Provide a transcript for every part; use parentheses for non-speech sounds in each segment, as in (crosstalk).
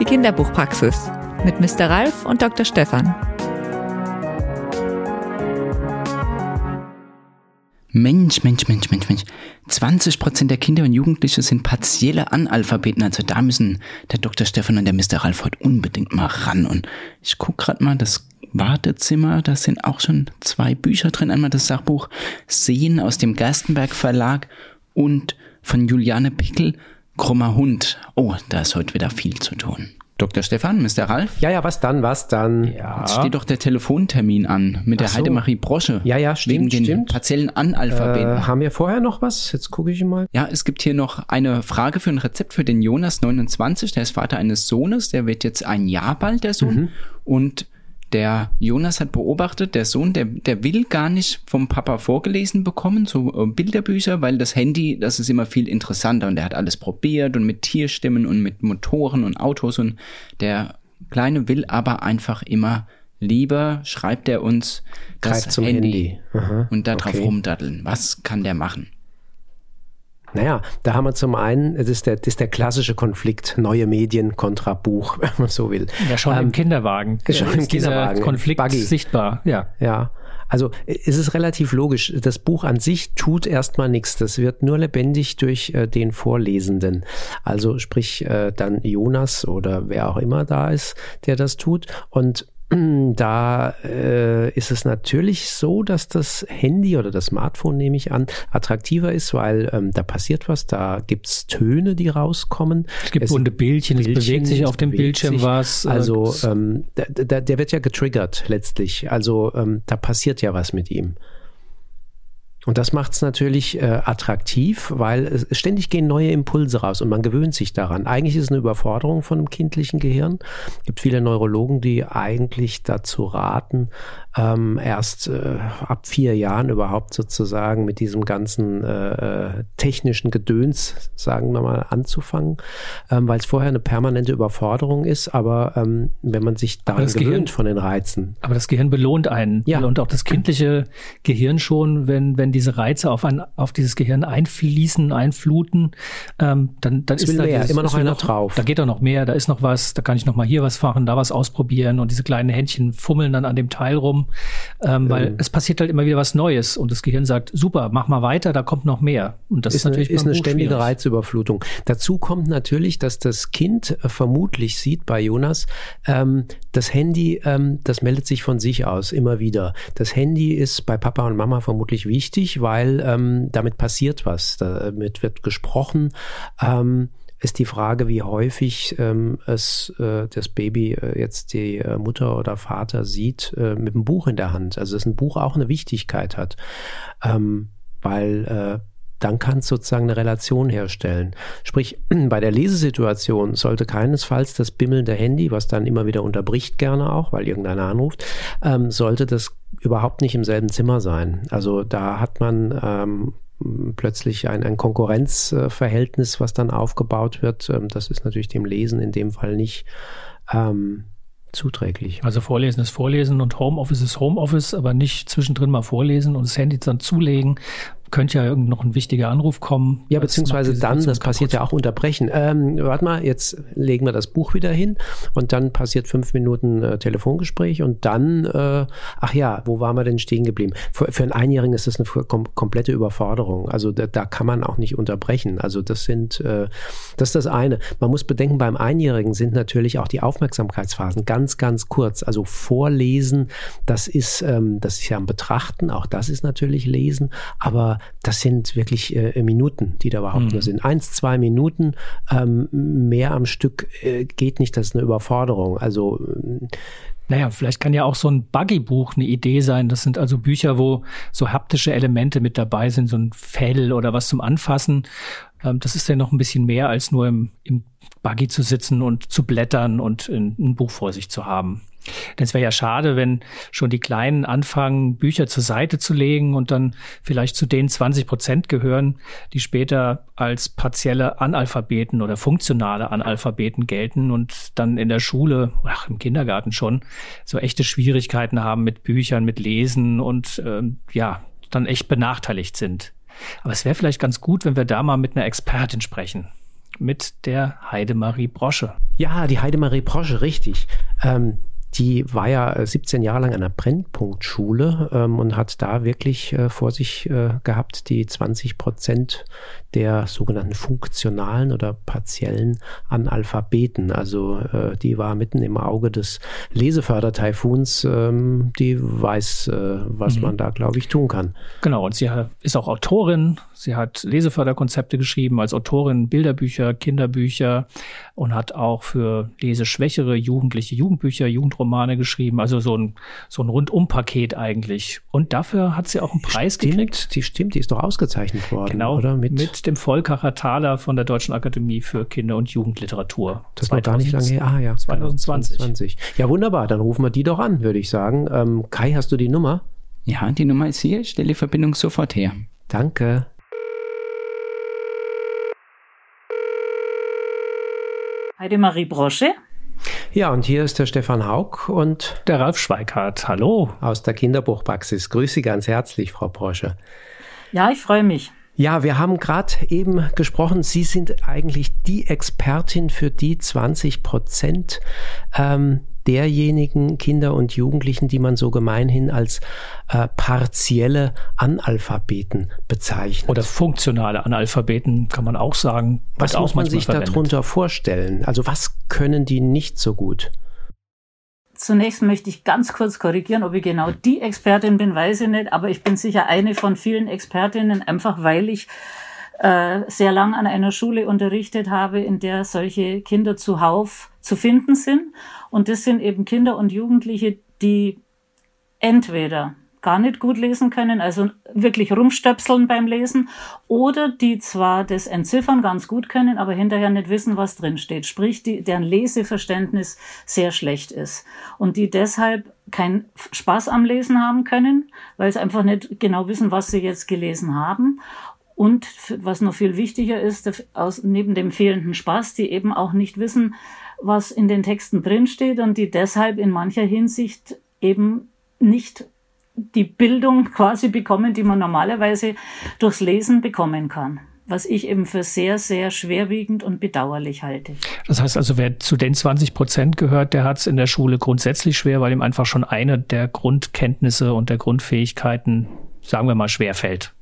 Die Kinderbuchpraxis mit Mr. Ralf und Dr. Stefan. Mensch, Mensch, Mensch, Mensch, Mensch. 20 Prozent der Kinder und Jugendliche sind partielle Analphabeten. Also da müssen der Dr. Stefan und der Mr. Ralf heute unbedingt mal ran. Und ich guck gerade mal das Wartezimmer. Da sind auch schon zwei Bücher drin. Einmal das Sachbuch Sehen aus dem Gerstenberg Verlag und von Juliane Pickel, Krummer Hund. Oh, da ist heute wieder viel zu tun. Dr. Stefan, Mr. Ralf? Ja, ja, was dann, was dann? Ja. Jetzt steht doch der Telefontermin an mit der so. Heidemarie Brosche. Ja, ja, stimmt, Wegen den stimmt. partiellen Analphabeten. Äh, haben wir vorher noch was? Jetzt gucke ich mal. Ja, es gibt hier noch eine Frage für ein Rezept für den Jonas 29. Der ist Vater eines Sohnes. Der wird jetzt ein Jahr bald, der Sohn. Mhm. Und der Jonas hat beobachtet, der Sohn, der, der will gar nicht vom Papa vorgelesen bekommen, so äh, Bilderbücher, weil das Handy, das ist immer viel interessanter und der hat alles probiert und mit Tierstimmen und mit Motoren und Autos und der Kleine will aber einfach immer lieber, schreibt er uns, das Greift zum Handy, Handy. Aha, und da drauf okay. rumdaddeln. Was kann der machen? Naja, da haben wir zum einen, das ist der, das ist der klassische Konflikt, neue Medien kontra Buch, (laughs) wenn man so will. Ja, schon Ähm, (laughs) im Kinderwagen. schon ist im Kinderwagen. Konflikt Buggy. sichtbar. Ja. Ja, also es ist relativ logisch. Das Buch an sich tut erstmal nichts. Das wird nur lebendig durch äh, den Vorlesenden. Also sprich äh, dann Jonas oder wer auch immer da ist, der das tut. Und (clears throat) da äh, ist es natürlich so, dass das Handy oder das Smartphone, nehme ich an, attraktiver ist, weil ähm, da passiert was, da gibt's Töne, die rauskommen. Es gibt bunte Bildchen, es bewegt sich es auf dem Bildschirm sich. was. äh, Also es- ähm, der, der, der wird ja getriggert letztlich. Also ähm, da passiert ja was mit ihm. Und das macht es natürlich äh, attraktiv, weil es, ständig gehen neue Impulse raus und man gewöhnt sich daran. Eigentlich ist es eine Überforderung von einem kindlichen Gehirn. Es gibt viele Neurologen, die eigentlich dazu raten, ähm, erst äh, ab vier Jahren überhaupt sozusagen mit diesem ganzen äh, technischen Gedöns, sagen wir mal, anzufangen, ähm, weil es vorher eine permanente Überforderung ist. Aber ähm, wenn man sich daran gewöhnt Gehirn- von den Reizen, Aber das Gehirn belohnt einen. Ja. Und auch das kindliche Gehirn schon, wenn, wenn diese Reize auf, ein, auf dieses Gehirn einfließen, einfluten, ähm, dann, dann Es ist da mehr, dieses- immer noch einer drauf. Da geht doch noch mehr, da ist noch was, da kann ich noch mal hier was machen, da was ausprobieren und diese kleinen Händchen fummeln dann an dem Teil rum, ähm, weil es passiert halt immer wieder was Neues und das Gehirn sagt, super, mach mal weiter, da kommt noch mehr. Und das ist, ist eine, natürlich ist beim eine ständige schwierig. Reizüberflutung. Dazu kommt natürlich, dass das Kind äh, vermutlich sieht bei Jonas, ähm, das Handy, ähm, das meldet sich von sich aus immer wieder. Das Handy ist bei Papa und Mama vermutlich wichtig, weil ähm, damit passiert was. Damit wird gesprochen. Ähm, ist die Frage, wie häufig ähm, es äh, das Baby äh, jetzt die äh, Mutter oder Vater sieht äh, mit einem Buch in der Hand. Also dass ein Buch auch eine Wichtigkeit hat, ähm, weil äh, dann kann es sozusagen eine Relation herstellen. Sprich, (clears throat) bei der Lesesituation sollte keinesfalls das bimmelnde Handy, was dann immer wieder unterbricht gerne auch, weil irgendeiner anruft, ähm, sollte das überhaupt nicht im selben Zimmer sein. Also da hat man ähm, plötzlich ein, ein Konkurrenzverhältnis, was dann aufgebaut wird. Ähm, das ist natürlich dem Lesen in dem Fall nicht ähm, zuträglich. Also Vorlesen ist Vorlesen und Homeoffice ist Homeoffice, aber nicht zwischendrin mal vorlesen und das Handy dann zulegen. Könnte ja noch ein wichtiger Anruf kommen. Ja, beziehungsweise dann, das Situation passiert ja kaputt. auch unterbrechen. Ähm, warte mal, jetzt legen wir das Buch wieder hin und dann passiert fünf Minuten äh, Telefongespräch und dann, äh, ach ja, wo waren wir denn stehen geblieben? Für, für einen Einjährigen ist das eine kom komplette Überforderung. Also da, da kann man auch nicht unterbrechen. Also das sind, äh, das ist das eine. Man muss bedenken, beim Einjährigen sind natürlich auch die Aufmerksamkeitsphasen ganz, ganz kurz. Also Vorlesen, das ist, ähm, das ist ja ein Betrachten, auch das ist natürlich Lesen, aber das sind wirklich äh, Minuten, die da überhaupt nur sind. Eins, zwei Minuten, ähm, mehr am Stück äh, geht nicht, das ist eine Überforderung. Also ähm, Naja, vielleicht kann ja auch so ein Buggy-Buch eine Idee sein. Das sind also Bücher, wo so haptische Elemente mit dabei sind, so ein Fell oder was zum Anfassen. Ähm, das ist ja noch ein bisschen mehr als nur im, im Buggy zu sitzen und zu blättern und ein Buch vor sich zu haben. Denn es wäre ja schade, wenn schon die Kleinen anfangen, Bücher zur Seite zu legen und dann vielleicht zu den 20 Prozent gehören, die später als partielle Analphabeten oder funktionale Analphabeten gelten und dann in der Schule, ach, im Kindergarten schon, so echte Schwierigkeiten haben mit Büchern, mit Lesen und ähm, ja, dann echt benachteiligt sind. Aber es wäre vielleicht ganz gut, wenn wir da mal mit einer Expertin sprechen mit der Heidemarie Brosche. Ja, die Heidemarie Brosche, richtig. Ähm, die war ja 17 äh, Jahre lang an einer Brennpunktschule ähm, und hat da wirklich äh, vor sich äh, gehabt, die 20 Prozent der sogenannten funktionalen oder partiellen Analphabeten. Also äh, die war mitten im Auge des Lesefördertaifuns. Ähm, die weiß, äh, was mhm. man da, glaube ich, tun kann. Genau, und sie ist auch Autorin. Sie hat Leseförderkonzepte geschrieben als Autorin, Bilderbücher, Kinderbücher und hat auch für leseschwächere Jugendliche Jugendbücher, Jugendromane geschrieben. Also so ein, so ein Rundumpaket eigentlich. Und dafür hat sie auch einen Preis stimmt, gekriegt. Die stimmt, die ist doch ausgezeichnet worden. Genau, oder? Mit, mit dem Volkacher Thaler von der Deutschen Akademie für Kinder- und Jugendliteratur. Das war gar nicht lange her. Ah ja. 2020. 2020. Ja, wunderbar. Dann rufen wir die doch an, würde ich sagen. Ähm, Kai, hast du die Nummer? Ja, die Nummer ist hier. Ich stelle die Verbindung sofort her. Danke. Heidemarie Brosche. Ja, und hier ist der Stefan Haug und der Ralf Schweikart. Hallo. Aus der Kinderbuchpraxis. Grüße Sie ganz herzlich, Frau Brosche. Ja, ich freue mich. Ja, wir haben gerade eben gesprochen, Sie sind eigentlich die Expertin für die 20 Prozent ähm, derjenigen Kinder und Jugendlichen, die man so gemeinhin als äh, partielle Analphabeten bezeichnet. Oder funktionale Analphabeten kann man auch sagen. Was muss man sich verwendet. darunter vorstellen? Also was können die nicht so gut? Zunächst möchte ich ganz kurz korrigieren, ob ich genau die Expertin bin, weiß ich nicht, aber ich bin sicher eine von vielen Expertinnen, einfach weil ich äh, sehr lang an einer Schule unterrichtet habe, in der solche Kinder zuhauf zu finden sind. Und das sind eben Kinder und Jugendliche, die entweder gar nicht gut lesen können, also wirklich rumstöpseln beim Lesen, oder die zwar das Entziffern ganz gut können, aber hinterher nicht wissen, was drin steht, sprich, die, deren Leseverständnis sehr schlecht ist. Und die deshalb keinen Spaß am Lesen haben können, weil sie einfach nicht genau wissen, was sie jetzt gelesen haben. Und was noch viel wichtiger ist, aus, neben dem fehlenden Spaß, die eben auch nicht wissen, was in den Texten drinsteht und die deshalb in mancher Hinsicht eben nicht die Bildung quasi bekommen, die man normalerweise durchs Lesen bekommen kann was ich eben für sehr, sehr schwerwiegend und bedauerlich halte. Das heißt also, wer zu den 20 Prozent gehört, der hat es in der Schule grundsätzlich schwer, weil ihm einfach schon eine der Grundkenntnisse und der Grundfähigkeiten, sagen wir mal, schwer fällt.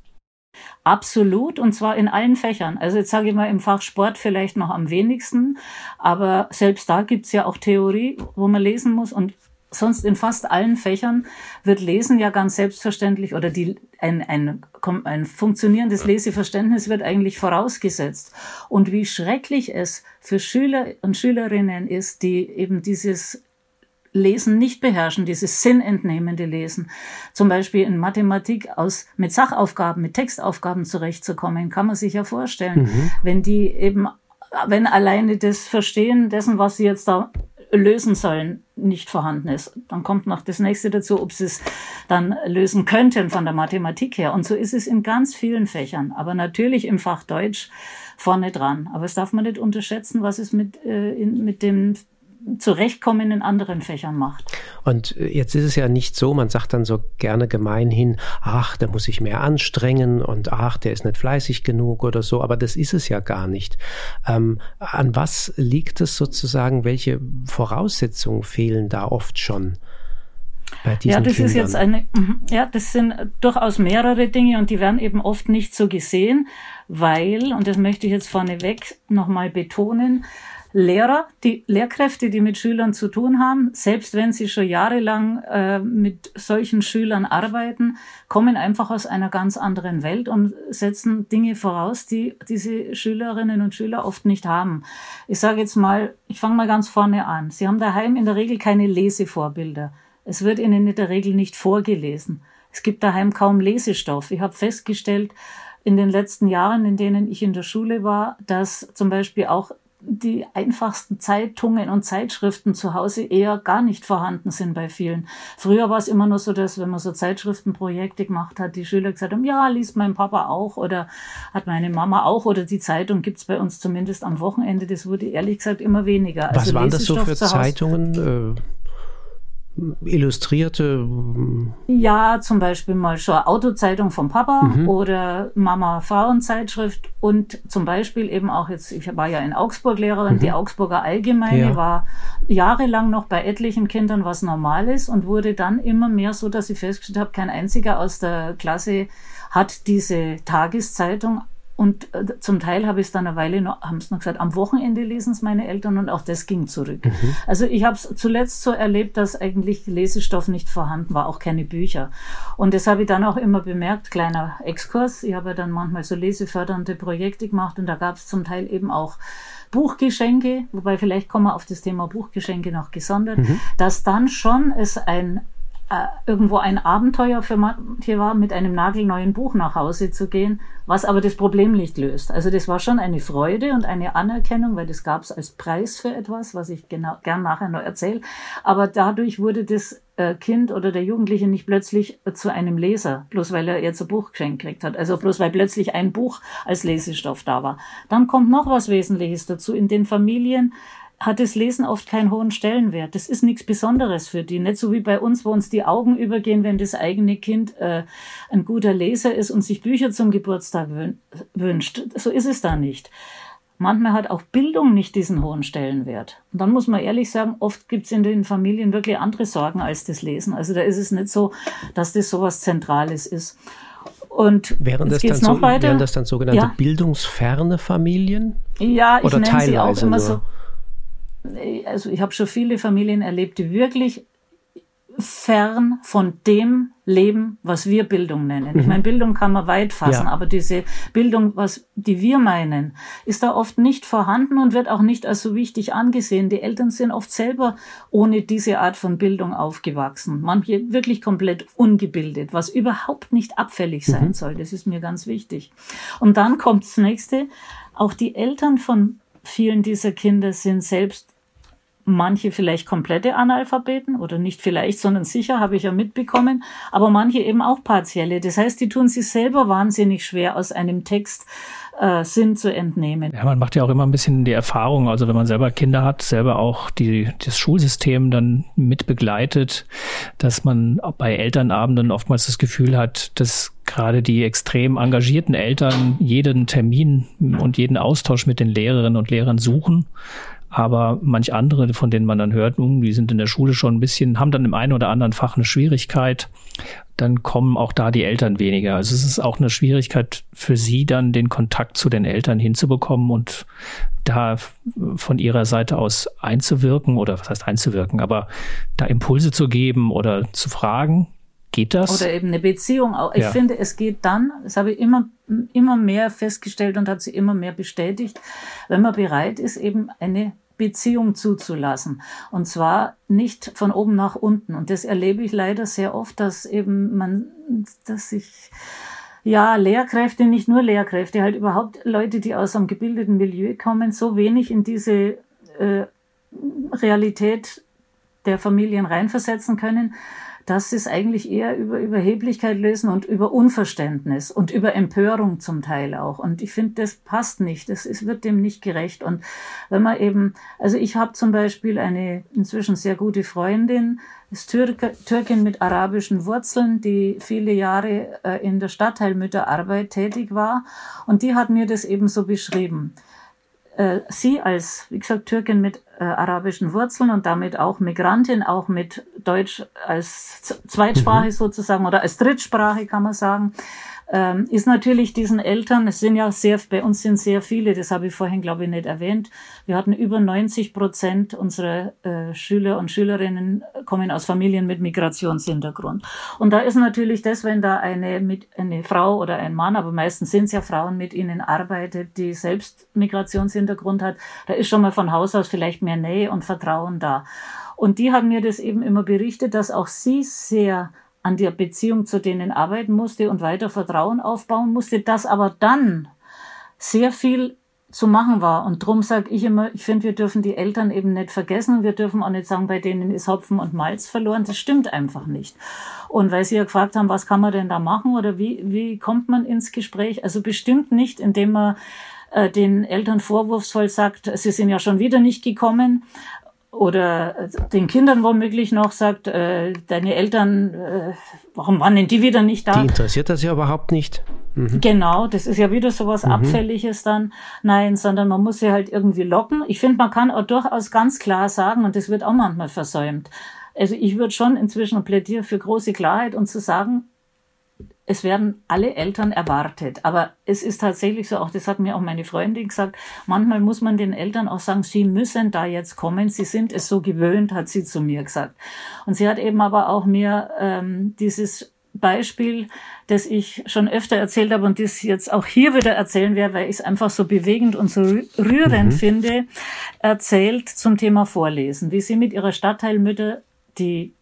Absolut, und zwar in allen Fächern. Also jetzt sage ich mal im Fach Sport vielleicht noch am wenigsten, aber selbst da gibt's ja auch Theorie, wo man lesen muss und sonst in fast allen Fächern wird Lesen ja ganz selbstverständlich oder die, ein, ein, ein funktionierendes Leseverständnis wird eigentlich vorausgesetzt. Und wie schrecklich es für Schüler und Schülerinnen ist, die eben dieses Lesen nicht beherrschen, dieses sinnentnehmende Lesen. Zum Beispiel in Mathematik aus, mit Sachaufgaben, mit Textaufgaben zurechtzukommen, kann man sich ja vorstellen. Mhm. Wenn die eben, wenn alleine das Verstehen dessen, was sie jetzt da lösen sollen, nicht vorhanden ist. Dann kommt noch das nächste dazu, ob sie es dann lösen könnten von der Mathematik her. Und so ist es in ganz vielen Fächern, aber natürlich im Fach Deutsch vorne dran. Aber es darf man nicht unterschätzen, was es mit, äh, in, mit dem Zurechtkommen in anderen Fächern macht. Und äh, jetzt ist es ja nicht so, man sagt dann so gerne gemeinhin, ach, der muss sich mehr anstrengen und ach, der ist nicht fleißig genug oder so, aber das ist es ja gar nicht. Ähm, an was liegt es sozusagen, welche Voraussetzungen fehlen da oft schon? Bei diesen ja, das Kindern? ist jetzt eine, mhm, ja, das sind durchaus mehrere Dinge und die werden eben oft nicht so gesehen, weil, und das möchte ich jetzt vorneweg nochmal betonen, Lehrer, die Lehrkräfte, die mit Schülern zu tun haben, selbst wenn sie schon jahrelang äh, mit solchen Schülern arbeiten, kommen einfach aus einer ganz anderen Welt und setzen Dinge voraus, die diese Schülerinnen und Schüler oft nicht haben. Ich sage jetzt mal, ich fange mal ganz vorne an. Sie haben daheim in der Regel keine Lesevorbilder. Es wird ihnen in der Regel nicht vorgelesen. Es gibt daheim kaum Lesestoff. Ich habe festgestellt, in den letzten Jahren, in denen ich in der Schule war, dass zum Beispiel auch die einfachsten Zeitungen und Zeitschriften zu Hause eher gar nicht vorhanden sind bei vielen. Früher war es immer nur so, dass wenn man so Zeitschriftenprojekte gemacht hat, die Schüler gesagt haben, ja, liest mein Papa auch oder hat meine Mama auch oder die Zeitung gibt's bei uns zumindest am Wochenende. Das wurde ehrlich gesagt immer weniger. Was also waren das so für Zeitungen? Illustrierte? Ja, zum Beispiel mal schon Autozeitung vom Papa mhm. oder Mama Frauenzeitschrift und zum Beispiel eben auch jetzt, ich war ja in Augsburg Lehrerin, mhm. die Augsburger Allgemeine ja. war jahrelang noch bei etlichen Kindern was Normales und wurde dann immer mehr so, dass ich festgestellt habe, kein einziger aus der Klasse hat diese Tageszeitung und äh, zum Teil habe ich es dann eine Weile noch, haben es noch gesagt, am Wochenende lesen es meine Eltern und auch das ging zurück. Mhm. Also ich habe es zuletzt so erlebt, dass eigentlich Lesestoff nicht vorhanden war, auch keine Bücher. Und das habe ich dann auch immer bemerkt, kleiner Exkurs. Ich habe ja dann manchmal so lesefördernde Projekte gemacht und da gab es zum Teil eben auch Buchgeschenke, wobei vielleicht kommen wir auf das Thema Buchgeschenke noch gesondert, mhm. dass dann schon es ein äh, irgendwo ein Abenteuer für manche war, mit einem nagelneuen Buch nach Hause zu gehen, was aber das Problem nicht löst. Also das war schon eine Freude und eine Anerkennung, weil das gab es als Preis für etwas, was ich genau, gern nachher noch erzähle. Aber dadurch wurde das äh, Kind oder der Jugendliche nicht plötzlich zu einem Leser, bloß weil er jetzt ein Buch geschenkt gekriegt hat. Also bloß weil plötzlich ein Buch als Lesestoff da war. Dann kommt noch was Wesentliches dazu. In den Familien hat das Lesen oft keinen hohen Stellenwert. Das ist nichts Besonderes für die. Nicht so wie bei uns, wo uns die Augen übergehen, wenn das eigene Kind äh, ein guter Leser ist und sich Bücher zum Geburtstag wünscht. So ist es da nicht. Manchmal hat auch Bildung nicht diesen hohen Stellenwert. Und dann muss man ehrlich sagen, oft gibt es in den Familien wirklich andere Sorgen als das Lesen. Also da ist es nicht so, dass das so was Zentrales ist. Und wären das, dann noch so, weiter. wären das dann sogenannte ja. bildungsferne Familien? Ja, ich Oder nenne sie auch immer nur? so also ich habe schon viele Familien erlebt, die wirklich fern von dem leben, was wir Bildung nennen. Mhm. Ich meine, Bildung kann man weit fassen, ja. aber diese Bildung, was die wir meinen, ist da oft nicht vorhanden und wird auch nicht als so wichtig angesehen. Die Eltern sind oft selber ohne diese Art von Bildung aufgewachsen. Manche wirklich komplett ungebildet, was überhaupt nicht abfällig sein mhm. soll. Das ist mir ganz wichtig. Und dann kommt das nächste. Auch die Eltern von vielen dieser Kinder sind selbst manche vielleicht komplette Analphabeten oder nicht vielleicht, sondern sicher, habe ich ja mitbekommen, aber manche eben auch partielle. Das heißt, die tun sich selber wahnsinnig schwer aus einem Text äh, Sinn zu entnehmen. Ja, man macht ja auch immer ein bisschen die Erfahrung, also wenn man selber Kinder hat, selber auch die, das Schulsystem dann mit begleitet, dass man bei Elternabenden oftmals das Gefühl hat, dass gerade die extrem engagierten Eltern jeden Termin und jeden Austausch mit den Lehrerinnen und Lehrern suchen. Aber manch andere, von denen man dann hört, die sind in der Schule schon ein bisschen, haben dann im einen oder anderen Fach eine Schwierigkeit, dann kommen auch da die Eltern weniger. Also es ist auch eine Schwierigkeit für sie dann den Kontakt zu den Eltern hinzubekommen und da von ihrer Seite aus einzuwirken oder was heißt einzuwirken, aber da Impulse zu geben oder zu fragen, Geht das? Oder eben eine Beziehung. Ich ja. finde, es geht dann, das habe ich immer, immer mehr festgestellt und hat sie immer mehr bestätigt, wenn man bereit ist, eben eine Beziehung zuzulassen. Und zwar nicht von oben nach unten. Und das erlebe ich leider sehr oft, dass eben man, dass sich, ja, Lehrkräfte, nicht nur Lehrkräfte, halt überhaupt Leute, die aus einem gebildeten Milieu kommen, so wenig in diese äh, Realität der Familien reinversetzen können, sie es eigentlich eher über Überheblichkeit lösen und über Unverständnis und über Empörung zum Teil auch. Und ich finde, das passt nicht. Das ist, wird dem nicht gerecht. Und wenn man eben, also ich habe zum Beispiel eine inzwischen sehr gute Freundin, ist Türke, Türkin mit arabischen Wurzeln, die viele Jahre äh, in der Stadtteilmütterarbeit tätig war. Und die hat mir das eben so beschrieben. Äh, sie als, wie gesagt, Türkin mit äh, arabischen Wurzeln und damit auch Migrantin, auch mit Deutsch als Zweitsprache mhm. sozusagen oder als Drittsprache kann man sagen, ähm, ist natürlich diesen Eltern, es sind ja sehr, bei uns sind sehr viele, das habe ich vorhin glaube ich nicht erwähnt, wir hatten über 90 Prozent unserer äh, Schüler und Schülerinnen kommen aus Familien mit Migrationshintergrund. Und da ist natürlich das, wenn da eine, mit, eine Frau oder ein Mann, aber meistens sind es ja Frauen, mit ihnen arbeitet, die selbst Migrationshintergrund hat, da ist schon mal von Haus aus vielleicht mehr Nähe und Vertrauen da. Und die haben mir das eben immer berichtet, dass auch sie sehr an der Beziehung zu denen arbeiten musste und weiter Vertrauen aufbauen musste, das aber dann sehr viel zu machen war. Und drum sage ich immer, ich finde, wir dürfen die Eltern eben nicht vergessen. Wir dürfen auch nicht sagen, bei denen ist Hopfen und Malz verloren. Das stimmt einfach nicht. Und weil Sie ja gefragt haben, was kann man denn da machen oder wie, wie kommt man ins Gespräch? Also bestimmt nicht, indem man äh, den Eltern vorwurfsvoll sagt, sie sind ja schon wieder nicht gekommen oder den Kindern womöglich noch sagt, äh, deine Eltern, äh, warum waren denn die wieder nicht da? Die interessiert das ja überhaupt nicht. Mhm. Genau, das ist ja wieder sowas mhm. Abfälliges dann. Nein, sondern man muss sie halt irgendwie locken. Ich finde, man kann auch durchaus ganz klar sagen, und das wird auch manchmal versäumt. Also ich würde schon inzwischen plädieren für große Klarheit und zu sagen, es werden alle Eltern erwartet. Aber es ist tatsächlich so, auch das hat mir auch meine Freundin gesagt, manchmal muss man den Eltern auch sagen, sie müssen da jetzt kommen, sie sind es so gewöhnt, hat sie zu mir gesagt. Und sie hat eben aber auch mir ähm, dieses Beispiel, das ich schon öfter erzählt habe und das jetzt auch hier wieder erzählen werde, weil ich es einfach so bewegend und so rührend mhm. finde, erzählt zum Thema Vorlesen, wie sie mit ihrer Stadtteilmütter die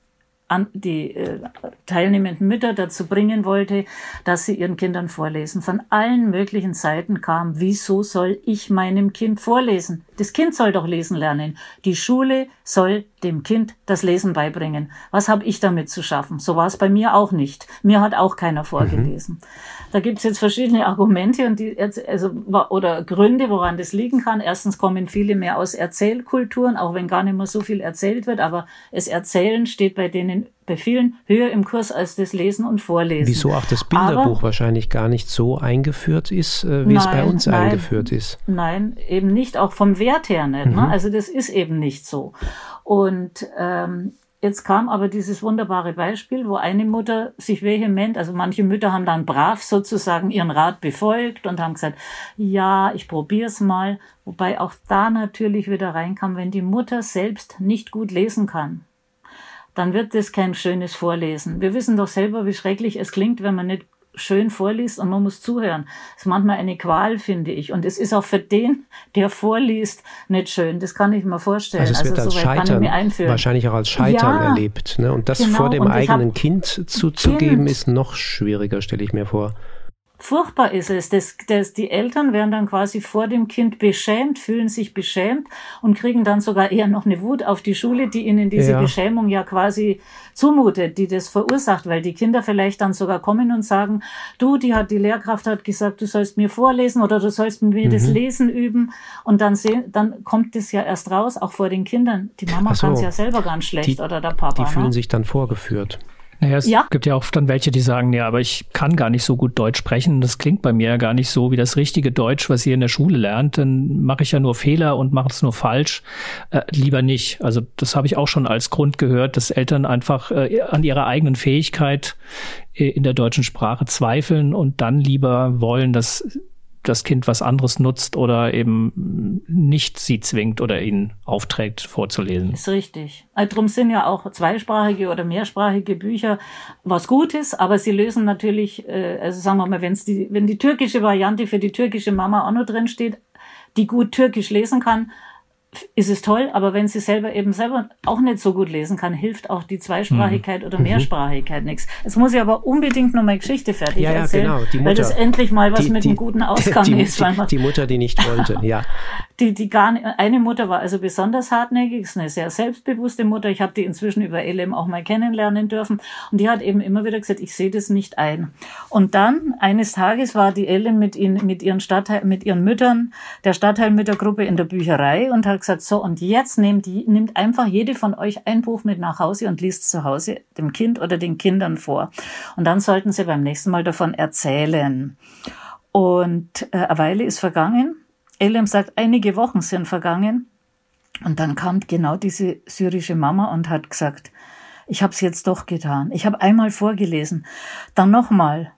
an, die äh, teilnehmenden Mütter dazu bringen wollte, dass sie ihren Kindern vorlesen. Von allen möglichen Seiten kam, wieso soll ich meinem Kind vorlesen? Das Kind soll doch lesen lernen. Die Schule soll dem Kind das Lesen beibringen. Was habe ich damit zu schaffen? So war es bei mir auch nicht. Mir hat auch keiner vorgelesen. Mhm. Da gibt es jetzt verschiedene Argumente und die, also, oder Gründe, woran das liegen kann. Erstens kommen viele mehr aus Erzählkulturen, auch wenn gar nicht mehr so viel erzählt wird, aber es Erzählen steht bei denen bei vielen höher im Kurs als das Lesen und Vorlesen. Wieso auch das Bilderbuch aber, wahrscheinlich gar nicht so eingeführt ist, äh, wie nein, es bei uns nein, eingeführt ist. Nein, eben nicht, auch vom Wert her nicht. Ne? Mhm. Ne? Also das ist eben nicht so. Und ähm, Jetzt kam aber dieses wunderbare Beispiel, wo eine Mutter sich vehement, also manche Mütter haben dann brav sozusagen ihren Rat befolgt und haben gesagt, ja, ich probier's mal. Wobei auch da natürlich wieder reinkam, wenn die Mutter selbst nicht gut lesen kann, dann wird das kein schönes Vorlesen. Wir wissen doch selber, wie schrecklich es klingt, wenn man nicht schön vorliest und man muss zuhören. Das ist manchmal eine Qual, finde ich. Und es ist auch für den, der vorliest, nicht schön. Das kann ich mir vorstellen. Also es wird also, als Scheitern, wahrscheinlich auch als Scheitern ja, erlebt. Ne? Und das genau. vor dem eigenen Kind zuzugeben, kind. ist noch schwieriger, stelle ich mir vor. Furchtbar ist es, dass, dass die Eltern werden dann quasi vor dem Kind beschämt, fühlen sich beschämt und kriegen dann sogar eher noch eine Wut auf die Schule, die ihnen diese ja. Beschämung ja quasi zumutet, die das verursacht, weil die Kinder vielleicht dann sogar kommen und sagen, du, die hat die Lehrkraft hat gesagt, du sollst mir vorlesen oder du sollst mir mhm. das Lesen üben und dann sehen, dann kommt das ja erst raus, auch vor den Kindern. Die Mama so, kann es ja selber ganz schlecht die, oder der Papa. Die fühlen ne? sich dann vorgeführt. Naja, es ja. gibt ja auch dann welche, die sagen, ja, aber ich kann gar nicht so gut Deutsch sprechen. Das klingt bei mir ja gar nicht so wie das richtige Deutsch, was ihr in der Schule lernt. Dann mache ich ja nur Fehler und mache es nur falsch. Äh, lieber nicht. Also das habe ich auch schon als Grund gehört, dass Eltern einfach äh, an ihrer eigenen Fähigkeit äh, in der deutschen Sprache zweifeln und dann lieber wollen, dass das Kind was anderes nutzt oder eben nicht sie zwingt oder ihnen aufträgt, vorzulesen. Ist richtig. Also Darum sind ja auch zweisprachige oder mehrsprachige Bücher was Gutes, aber sie lösen natürlich, äh, also sagen wir mal, wenn's die, wenn die türkische Variante für die türkische Mama auch noch drin steht, die gut türkisch lesen kann, ist es toll, aber wenn sie selber eben selber auch nicht so gut lesen kann, hilft auch die Zweisprachigkeit mhm. oder Mehrsprachigkeit nichts. Jetzt muss ich aber unbedingt noch mal Geschichte fertig ja, ja, erzählen, genau. die Mutter, weil das endlich mal was die, mit die, einem guten (laughs) Ausgang die, ist. Die, die, Mutter, die nicht wollte, ja. (laughs) Die, die gar nicht, eine Mutter war also besonders hartnäckig, ist eine sehr selbstbewusste Mutter. Ich habe die inzwischen über LM auch mal kennenlernen dürfen und die hat eben immer wieder gesagt, ich sehe das nicht ein. Und dann eines Tages war die LM mit, ihnen, mit ihren Stadtteil, mit ihren Müttern der Stadtteilmüttergruppe in der Bücherei und hat gesagt, so und jetzt nehmt, die, nimmt einfach jede von euch ein Buch mit nach Hause und liest zu Hause dem Kind oder den Kindern vor. Und dann sollten sie beim nächsten Mal davon erzählen. Und äh, eine Weile ist vergangen. Elim sagt, einige Wochen sind vergangen. Und dann kam genau diese syrische Mama und hat gesagt, ich habe es jetzt doch getan. Ich habe einmal vorgelesen, dann nochmal.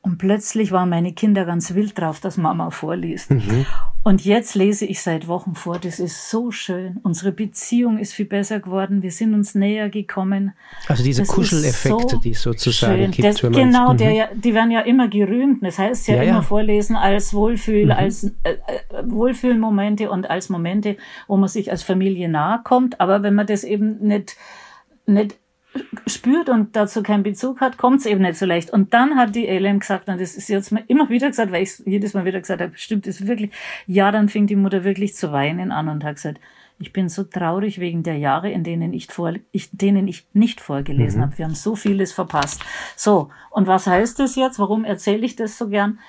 Und plötzlich waren meine Kinder ganz wild drauf, dass Mama vorliest. Mhm. Und jetzt lese ich seit Wochen vor. Das ist so schön. Unsere Beziehung ist viel besser geworden. Wir sind uns näher gekommen. Also diese das Kuscheleffekte, so die es sozusagen schön. gibt. Das, genau, der mhm. ja, die werden ja immer gerühmt. Das heißt ja, ja immer ja. vorlesen als Wohlfühl, mhm. als äh, äh, Wohlfühlmomente und als Momente, wo man sich als Familie nahe kommt. Aber wenn man das eben nicht nicht spürt und dazu keinen Bezug hat, kommt es eben nicht so leicht. Und dann hat die LM gesagt, und das ist jetzt mal immer wieder gesagt, weil ich jedes Mal wieder gesagt habe, stimmt es wirklich? Ja, dann fing die Mutter wirklich zu weinen an und hat gesagt, ich bin so traurig wegen der Jahre, in denen ich, vor, ich, denen ich nicht vorgelesen mhm. habe. Wir haben so vieles verpasst. So, und was heißt das jetzt? Warum erzähle ich das so gern?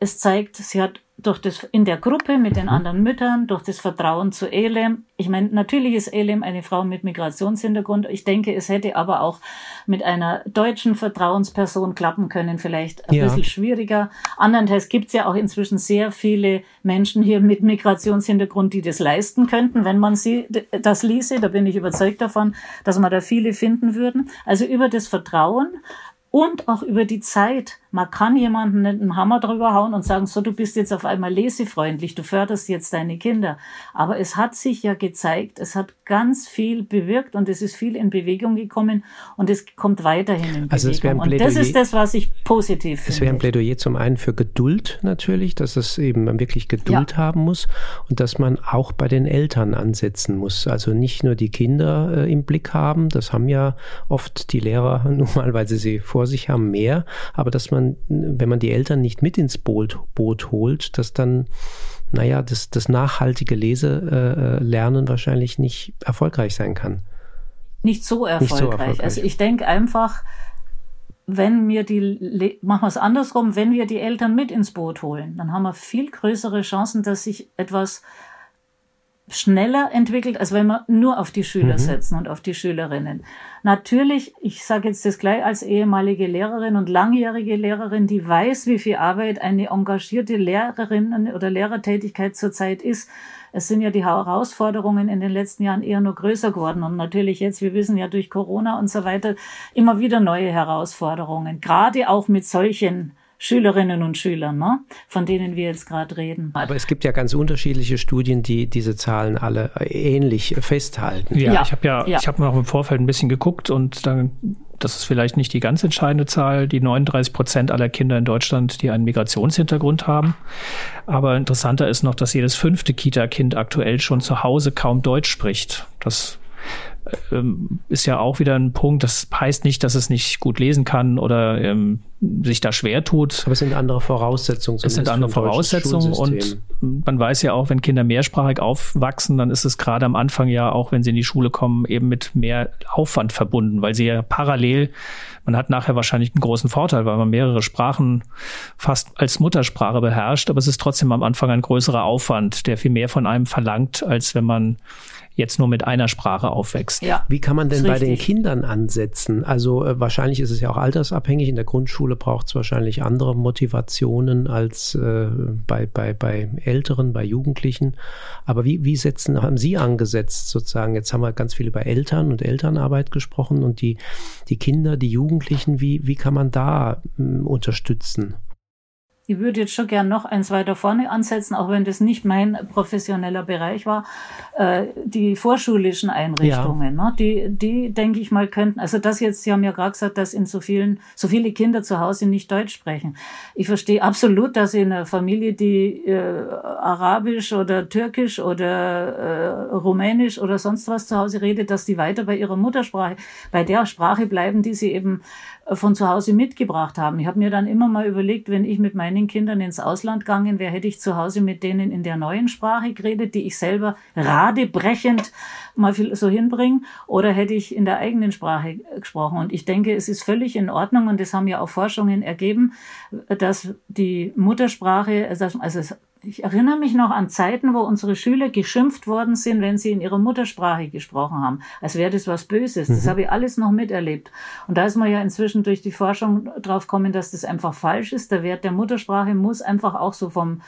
Es zeigt, sie hat durch das in der Gruppe mit den mhm. anderen Müttern, durch das Vertrauen zu Elem. Ich meine, natürlich ist Elem eine Frau mit Migrationshintergrund. Ich denke, es hätte aber auch mit einer deutschen Vertrauensperson klappen können, vielleicht ein ja. bisschen schwieriger. Andernteils gibt es ja auch inzwischen sehr viele Menschen hier mit Migrationshintergrund, die das leisten könnten, wenn man sie das ließe. Da bin ich überzeugt davon, dass man da viele finden würden. Also über das Vertrauen und auch über die Zeit. Man kann jemanden nicht einen Hammer drüber hauen und sagen, so, du bist jetzt auf einmal lesefreundlich, du förderst jetzt deine Kinder. Aber es hat sich ja gezeigt, es hat ganz viel bewirkt und es ist viel in Bewegung gekommen und es kommt weiterhin in also Bewegung. und das ist das, was ich positiv finde. Es wäre ein Plädoyer zum einen für Geduld natürlich, dass es eben man wirklich Geduld ja. haben muss und dass man auch bei den Eltern ansetzen muss. Also nicht nur die Kinder äh, im Blick haben, das haben ja oft die Lehrer (laughs) nun mal, weil sie sie vor sich haben, mehr, aber dass man, wenn man die Eltern nicht mit ins Boot, Boot holt, dass dann, naja, das, das nachhaltige Leselernen äh, wahrscheinlich nicht erfolgreich sein kann. Nicht so erfolgreich. Nicht so erfolgreich. Also ich denke einfach, wenn wir die, machen wir es andersrum, wenn wir die Eltern mit ins Boot holen, dann haben wir viel größere Chancen, dass sich etwas schneller entwickelt, als wenn wir nur auf die Schüler mhm. setzen und auf die Schülerinnen. Natürlich, ich sage jetzt das gleich als ehemalige Lehrerin und langjährige Lehrerin, die weiß, wie viel Arbeit eine engagierte Lehrerin oder Lehrertätigkeit zurzeit ist. Es sind ja die Herausforderungen in den letzten Jahren eher nur größer geworden und natürlich jetzt, wir wissen ja durch Corona und so weiter, immer wieder neue Herausforderungen, gerade auch mit solchen Schülerinnen und Schülern, ne? von denen wir jetzt gerade reden. Aber es gibt ja ganz unterschiedliche Studien, die diese Zahlen alle ähnlich festhalten. Ja, ja. ich habe ja, ja, ich habe mir auch im Vorfeld ein bisschen geguckt und dann das ist vielleicht nicht die ganz entscheidende Zahl, die 39 Prozent aller Kinder in Deutschland, die einen Migrationshintergrund haben. Aber interessanter ist noch, dass jedes fünfte Kita-Kind aktuell schon zu Hause kaum Deutsch spricht. Das ist ja auch wieder ein Punkt. Das heißt nicht, dass es nicht gut lesen kann oder ähm, sich da schwer tut. Aber es sind andere Voraussetzungen. Es sind andere Voraussetzungen und man weiß ja auch, wenn Kinder mehrsprachig aufwachsen, dann ist es gerade am Anfang ja auch, wenn sie in die Schule kommen, eben mit mehr Aufwand verbunden, weil sie ja parallel, man hat nachher wahrscheinlich einen großen Vorteil, weil man mehrere Sprachen fast als Muttersprache beherrscht, aber es ist trotzdem am Anfang ein größerer Aufwand, der viel mehr von einem verlangt, als wenn man jetzt nur mit einer Sprache aufwächst. Ja, Wie kann man denn bei den Kindern ansetzen? Also äh, wahrscheinlich ist es ja auch altersabhängig. In der Grundschule braucht es wahrscheinlich andere Motivationen als äh, bei, bei, bei Älteren, bei Jugendlichen. Aber wie, wie setzen, haben Sie angesetzt sozusagen? Jetzt haben wir ganz viel über Eltern und Elternarbeit gesprochen und die, die Kinder, die Jugendlichen, wie, wie kann man da mh, unterstützen? Ich würde jetzt schon gern noch eins weiter vorne ansetzen, auch wenn das nicht mein professioneller Bereich war. Äh, die vorschulischen Einrichtungen, ja. ne? die, die denke ich mal könnten, also das jetzt, Sie haben ja gerade gesagt, dass in so vielen, so viele Kinder zu Hause nicht Deutsch sprechen. Ich verstehe absolut, dass in einer Familie, die äh, Arabisch oder Türkisch oder äh, Rumänisch oder sonst was zu Hause redet, dass die weiter bei ihrer Muttersprache, bei der Sprache bleiben, die sie eben von zu Hause mitgebracht haben. Ich habe mir dann immer mal überlegt, wenn ich mit meinen Kindern ins Ausland gegangen wäre, hätte ich zu Hause mit denen in der neuen Sprache geredet, die ich selber radebrechend mal so hinbringe, oder hätte ich in der eigenen Sprache gesprochen. Und ich denke, es ist völlig in Ordnung und das haben ja auch Forschungen ergeben, dass die Muttersprache, also ich erinnere mich noch an Zeiten, wo unsere Schüler geschimpft worden sind, wenn sie in ihrer Muttersprache gesprochen haben, als wäre das was Böses. Das mhm. habe ich alles noch miterlebt. Und da ist man ja inzwischen durch die Forschung drauf gekommen, dass das einfach falsch ist. Der Wert der Muttersprache muss einfach auch so vom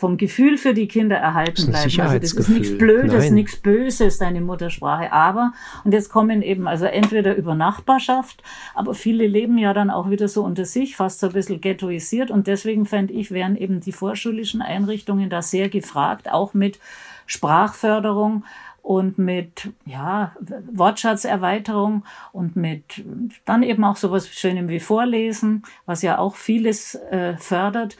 vom Gefühl für die Kinder erhalten bleiben. Also das ist nichts Blödes, nichts Böses, deine Muttersprache. Aber, und jetzt kommen eben, also entweder über Nachbarschaft, aber viele leben ja dann auch wieder so unter sich, fast so ein bisschen ghettoisiert. Und deswegen fände ich, wären eben die vorschulischen Einrichtungen da sehr gefragt, auch mit Sprachförderung und mit ja, Wortschatzerweiterung und mit dann eben auch sowas Schönem wie Vorlesen, was ja auch vieles äh, fördert.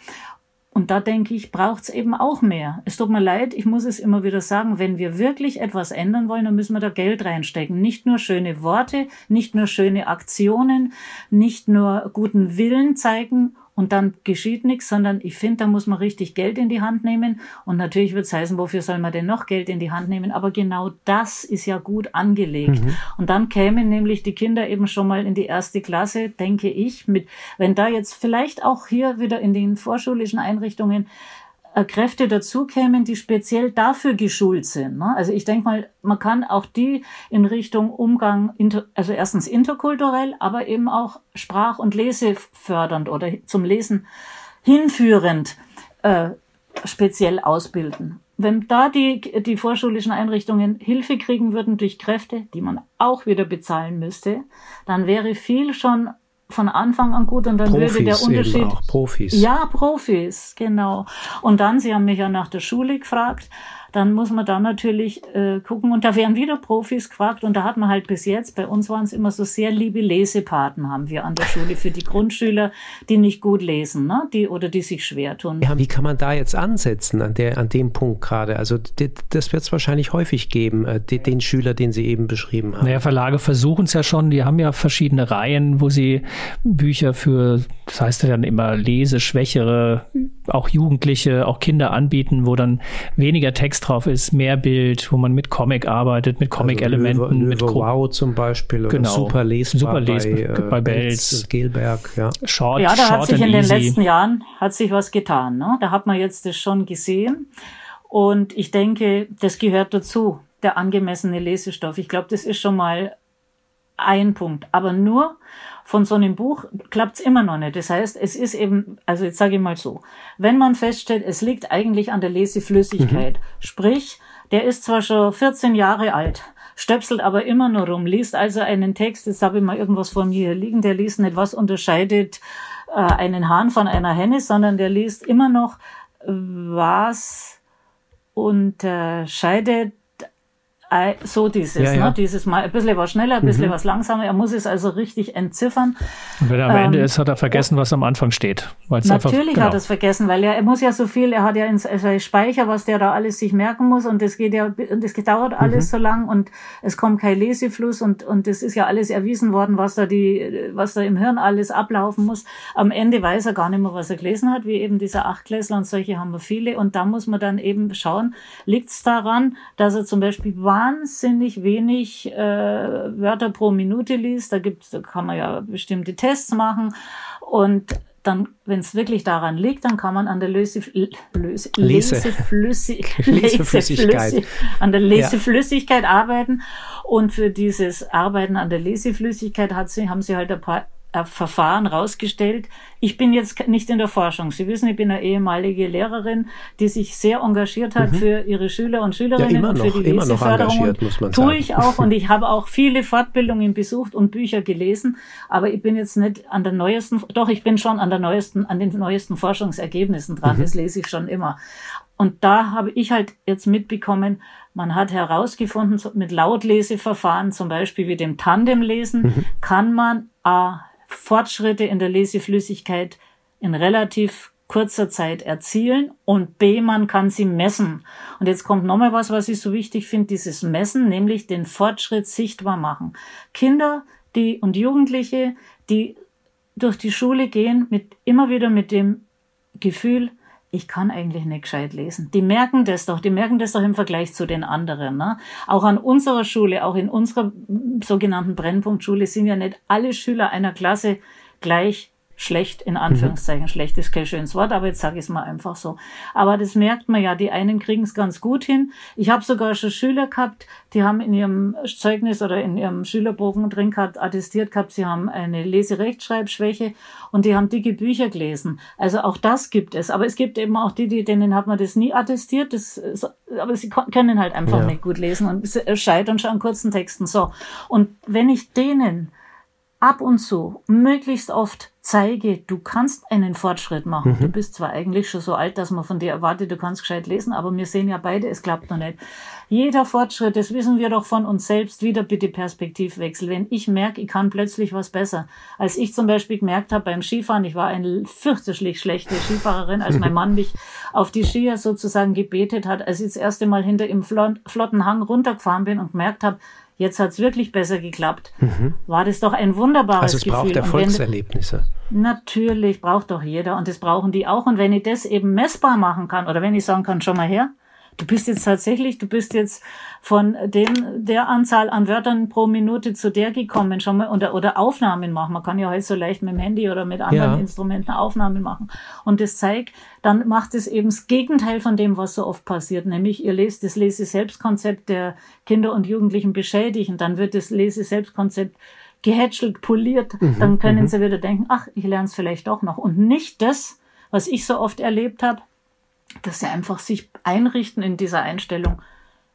Und da denke ich, braucht es eben auch mehr. Es tut mir leid, ich muss es immer wieder sagen, wenn wir wirklich etwas ändern wollen, dann müssen wir da Geld reinstecken. Nicht nur schöne Worte, nicht nur schöne Aktionen, nicht nur guten Willen zeigen und dann geschieht nichts, sondern ich finde, da muss man richtig Geld in die Hand nehmen. Und natürlich wird es heißen, wofür soll man denn noch Geld in die Hand nehmen? Aber genau das ist ja gut angelegt. Mhm. Und dann kämen nämlich die Kinder eben schon mal in die erste Klasse, denke ich, mit, wenn da jetzt vielleicht auch hier wieder in den vorschulischen Einrichtungen Kräfte dazukämen, die speziell dafür geschult sind. Ne? Also ich denke mal, man kann auch die in Richtung Umgang, also erstens interkulturell, aber eben auch sprach- und lesefördernd oder zum Lesen hinführend äh, speziell ausbilden. Wenn da die, die vorschulischen Einrichtungen Hilfe kriegen würden durch Kräfte, die man auch wieder bezahlen müsste, dann wäre viel schon von Anfang an gut und dann Profis würde der Unterschied. Eben auch, Profis. Ja, Profis, genau. Und dann, Sie haben mich ja nach der Schule gefragt dann muss man da natürlich äh, gucken. Und da werden wieder Profis gefragt. Und da hat man halt bis jetzt, bei uns waren es immer so sehr liebe Lesepaten, haben wir an der Schule für die Grundschüler, die nicht gut lesen, ne? die oder die sich schwer tun. Ja, wie kann man da jetzt ansetzen an, der, an dem Punkt gerade? Also das wird es wahrscheinlich häufig geben, äh, den, den Schüler, den Sie eben beschrieben haben. Naja, Verlage versuchen es ja schon. Die haben ja verschiedene Reihen, wo sie Bücher für, das heißt ja dann immer Leseschwächere, auch Jugendliche, auch Kinder anbieten, wo dann weniger Text Text drauf ist, mehr Bild, wo man mit Comic arbeitet, mit Comic-Elementen. Also mit Wow zum Beispiel. Genau. Super lesbar, super lesbar bei, äh, bei Belz. Gelberg, ja. Short, ja, da short hat sich in den easy. letzten Jahren hat sich was getan. Ne? Da hat man jetzt das schon gesehen. Und ich denke, das gehört dazu, der angemessene Lesestoff. Ich glaube, das ist schon mal ein Punkt. Aber nur von so einem Buch klappt's immer noch nicht. Das heißt, es ist eben, also jetzt sage ich mal so, wenn man feststellt, es liegt eigentlich an der Leseflüssigkeit, mhm. sprich, der ist zwar schon 14 Jahre alt, stöpselt aber immer nur rum, liest also einen Text, jetzt habe ich mal irgendwas von mir liegen, der liest nicht, was unterscheidet äh, einen Hahn von einer Henne, sondern der liest immer noch, was unterscheidet so dieses, ja, ja. Ne? dieses mal ein bisschen was schneller, ein bisschen mhm. was langsamer. Er muss es also richtig entziffern. Und wenn er am ähm, Ende ist, hat er vergessen, was am Anfang steht. Natürlich einfach, genau. hat er es vergessen, weil er, er muss ja so viel, er hat ja in seinem Speicher, was der da alles sich merken muss und das geht ja, und das dauert alles mhm. so lang und es kommt kein Lesefluss und, und das ist ja alles erwiesen worden, was da die, was da im Hirn alles ablaufen muss. Am Ende weiß er gar nicht mehr, was er gelesen hat, wie eben dieser Achtklässler und solche haben wir viele und da muss man dann eben schauen, liegt es daran, dass er zum Beispiel wahnsinnig wenig äh, Wörter pro Minute liest. Da gibt's, da kann man ja bestimmte Tests machen und dann, wenn es wirklich daran liegt, dann kann man an der Löse, Löse, Lese. Leseflüssig, (laughs) Leseflüssigkeit. an der Leseflüssigkeit ja. arbeiten. Und für dieses Arbeiten an der Leseflüssigkeit hat sie, haben sie halt ein paar Verfahren rausgestellt. Ich bin jetzt nicht in der Forschung. Sie wissen, ich bin eine ehemalige Lehrerin, die sich sehr engagiert hat mhm. für ihre Schüler und Schülerinnen ja, und für die Leseförderung. Tue ich auch und ich (laughs) habe auch viele Fortbildungen besucht und Bücher gelesen. Aber ich bin jetzt nicht an der neuesten, doch ich bin schon an der neuesten, an den neuesten Forschungsergebnissen dran. Mhm. Das lese ich schon immer. Und da habe ich halt jetzt mitbekommen, man hat herausgefunden, mit Lautleseverfahren, zum Beispiel wie dem Tandemlesen, mhm. kann man A, Fortschritte in der Leseflüssigkeit in relativ kurzer Zeit erzielen und B, man kann sie messen. Und jetzt kommt nochmal was, was ich so wichtig finde, dieses Messen, nämlich den Fortschritt sichtbar machen. Kinder, die und Jugendliche, die durch die Schule gehen, mit, immer wieder mit dem Gefühl, ich kann eigentlich nicht gescheit lesen. Die merken das doch, die merken das doch im Vergleich zu den anderen. Ne? Auch an unserer Schule, auch in unserer sogenannten Brennpunktschule sind ja nicht alle Schüler einer Klasse gleich schlecht, in Anführungszeichen. Mhm. Schlecht ist kein schönes Wort, aber jetzt sage ich es mal einfach so. Aber das merkt man ja, die einen kriegen es ganz gut hin. Ich habe sogar schon Schüler gehabt, die haben in ihrem Zeugnis oder in ihrem Schülerbogen drin gehabt, attestiert gehabt, sie haben eine Leserechtschreibschwäche und die haben dicke Bücher gelesen. Also auch das gibt es. Aber es gibt eben auch die, die denen hat man das nie attestiert, das, aber sie können halt einfach ja. nicht gut lesen und scheitern schon an kurzen Texten. So. Und wenn ich denen ab und zu, möglichst oft zeige, du kannst einen Fortschritt machen. Mhm. Du bist zwar eigentlich schon so alt, dass man von dir erwartet, du kannst gescheit lesen, aber wir sehen ja beide, es klappt noch nicht. Jeder Fortschritt, das wissen wir doch von uns selbst, wieder bitte Perspektivwechsel. Wenn ich merke, ich kann plötzlich was besser. Als ich zum Beispiel gemerkt habe beim Skifahren, ich war eine fürchterlich schlechte Skifahrerin, als mein Mann mich auf die Skier sozusagen gebetet hat, als ich das erste Mal hinter im flotten Hang runtergefahren bin und gemerkt habe, jetzt hat's wirklich besser geklappt, mhm. war das doch ein wunderbares Gefühl. Also es Gefühl. braucht Erfolgserlebnisse. Wenn, natürlich, braucht doch jeder und das brauchen die auch. Und wenn ich das eben messbar machen kann oder wenn ich sagen kann, schon mal her, du bist jetzt tatsächlich, du bist jetzt von dem, der Anzahl an Wörtern pro Minute zu der gekommen, schon mal, oder, oder Aufnahmen machen. Man kann ja heute so leicht mit dem Handy oder mit anderen ja. Instrumenten Aufnahmen machen. Und das zeigt, dann macht es eben das Gegenteil von dem, was so oft passiert, nämlich ihr lest das Lese-Selbst-Konzept der Kinder und Jugendlichen beschädigen, dann wird das Lese-Selbst-Konzept gehätschelt, poliert, mhm, dann können mhm. sie wieder denken, ach, ich lerne es vielleicht doch noch. Und nicht das, was ich so oft erlebt habe, dass sie einfach sich einrichten in dieser Einstellung,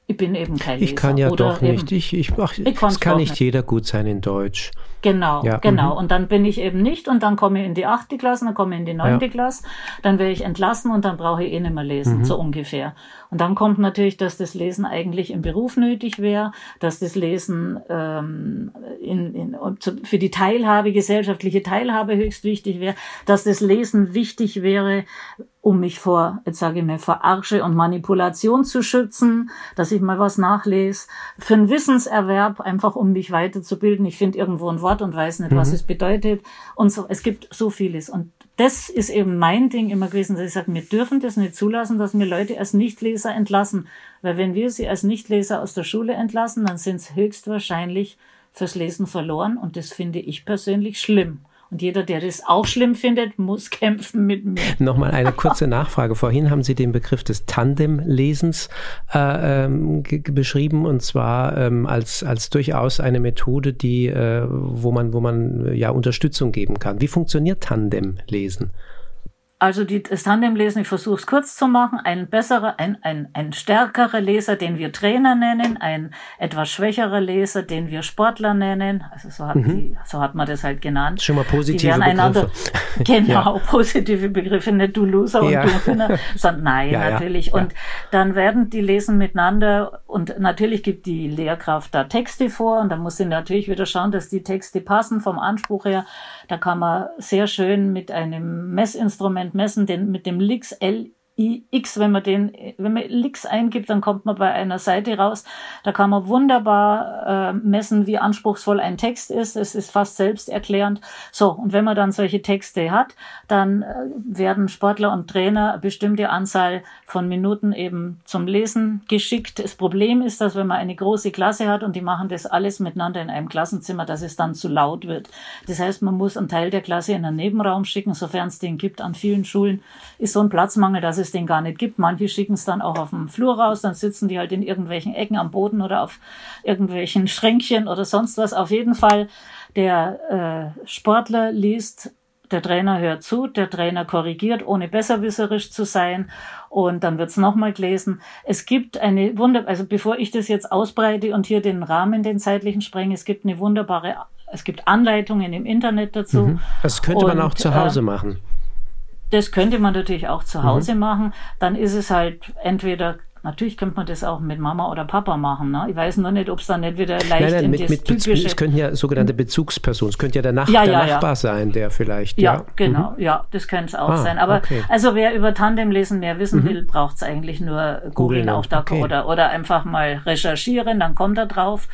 ich bin eben kein Leser. Ich kann ja doch nicht. Ich, ich, ach, ich es kann nicht, nicht jeder gut sein in Deutsch. Genau, ja, genau. Mhm. Und dann bin ich eben nicht und dann komme ich in die achte Klasse, dann komme ich in die neunte ja. Klasse, dann werde ich entlassen und dann brauche ich eh nicht mehr lesen, mhm. so ungefähr. Und dann kommt natürlich, dass das Lesen eigentlich im Beruf nötig wäre, dass das Lesen ähm, in, in, für die Teilhabe, gesellschaftliche Teilhabe höchst wichtig wäre, dass das Lesen wichtig wäre, um mich vor, jetzt sage ich mal, vor Arsche und Manipulation zu schützen, dass ich mal was nachlese, für einen Wissenserwerb, einfach um mich weiterzubilden. Ich finde irgendwo ein Wort und weiß nicht, mhm. was es bedeutet. Und so, es gibt so vieles. Und das ist eben mein Ding immer gewesen, dass ich sage, wir dürfen das nicht zulassen, dass wir Leute als Nichtleser entlassen. Weil wenn wir sie als Nichtleser aus der Schule entlassen, dann sind sie höchstwahrscheinlich fürs Lesen verloren. Und das finde ich persönlich schlimm. Und jeder, der das auch schlimm findet, muss (laughs) kämpfen mit mir. Nochmal eine kurze Nachfrage. Vorhin haben Sie den Begriff des Tandemlesens äh, ähm, beschrieben und zwar ähm, als, als durchaus eine Methode, die, äh, wo man, wo man ja Unterstützung geben kann. Wie funktioniert Tandemlesen? Also die, das Tandemlesen, ich versuche es kurz zu machen, ein besserer, ein, ein, ein stärkerer Leser, den wir Trainer nennen, ein etwas schwächerer Leser, den wir Sportler nennen. Also so hat, mhm. die, so hat man das halt genannt. Schon mal positive die Begriffe. (laughs) Genau, ja. positive Begriffe, nicht du Loser und ja. du Winner, sondern (laughs) nein, ja, natürlich. Und dann werden die lesen miteinander und natürlich gibt die Lehrkraft da Texte vor und dann muss sie natürlich wieder schauen, dass die Texte passen vom Anspruch her. Da kann man sehr schön mit einem Messinstrument messen, den, mit dem Lix L X, wenn man den, wenn man Lix eingibt, dann kommt man bei einer Seite raus. Da kann man wunderbar äh, messen, wie anspruchsvoll ein Text ist. Es ist fast selbsterklärend. So, und wenn man dann solche Texte hat, dann äh, werden Sportler und Trainer eine bestimmte Anzahl von Minuten eben zum Lesen geschickt. Das Problem ist, dass wenn man eine große Klasse hat und die machen das alles miteinander in einem Klassenzimmer, dass es dann zu laut wird. Das heißt, man muss einen Teil der Klasse in einen Nebenraum schicken, sofern es den gibt. An vielen Schulen ist so ein Platzmangel, dass es es den gar nicht gibt. Manche schicken es dann auch auf dem Flur raus, dann sitzen die halt in irgendwelchen Ecken am Boden oder auf irgendwelchen Schränkchen oder sonst was. Auf jeden Fall, der äh, Sportler liest der Trainer hört zu, der Trainer korrigiert, ohne besserwisserisch zu sein. Und dann wird's nochmal gelesen. Es gibt eine Wunder, also bevor ich das jetzt ausbreite und hier den Rahmen, den zeitlichen sprenge, es gibt eine wunderbare, es gibt Anleitungen im Internet dazu. Mhm. Das könnte und, man auch zu Hause äh, machen. Das könnte man natürlich auch zu Hause mhm. machen. Dann ist es halt entweder Natürlich könnte man das auch mit Mama oder Papa machen. Ne? Ich weiß nur nicht, ob es dann nicht wieder leicht nein, nein, in mit, das mit typische... Es könnten ja sogenannte Bezugspersonen, es könnte ja der, Nach ja, der Nachbar ja. sein, der vielleicht... Ja, genau, mhm. ja, das könnte es auch ah, sein. Aber okay. also wer über Tandemlesen mehr wissen mhm. will, braucht es eigentlich nur googeln auch da okay. oder, oder einfach mal recherchieren, dann kommt er drauf.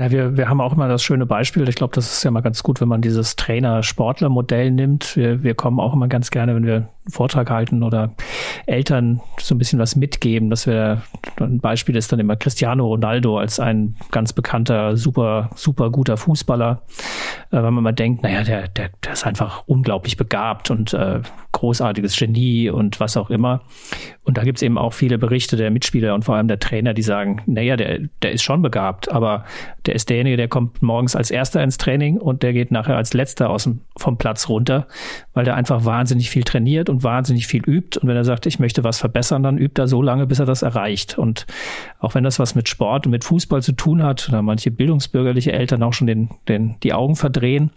Ja, wir, wir haben auch immer das schöne Beispiel. Ich glaube, das ist ja mal ganz gut, wenn man dieses Trainer-Sportler-Modell nimmt. Wir, wir kommen auch immer ganz gerne, wenn wir Vortrag halten oder Eltern so ein bisschen was mitgeben, dass wir ein Beispiel ist dann immer Cristiano Ronaldo als ein ganz bekannter, super, super guter Fußballer. Äh, wenn man mal denkt, naja, der, der, der ist einfach unglaublich begabt und äh, großartiges Genie und was auch immer. Und da gibt's eben auch viele Berichte der Mitspieler und vor allem der Trainer, die sagen, naja, der, der ist schon begabt, aber der ist derjenige, der kommt morgens als erster ins Training und der geht nachher als letzter aus dem, vom Platz runter, weil der einfach wahnsinnig viel trainiert und wahnsinnig viel übt. Und wenn er sagt, ich möchte was verbessern, dann übt er so lange, bis er das erreicht. Und auch wenn das was mit Sport und mit Fußball zu tun hat, oder manche bildungsbürgerliche Eltern auch schon den, den, die Augen verdrehen.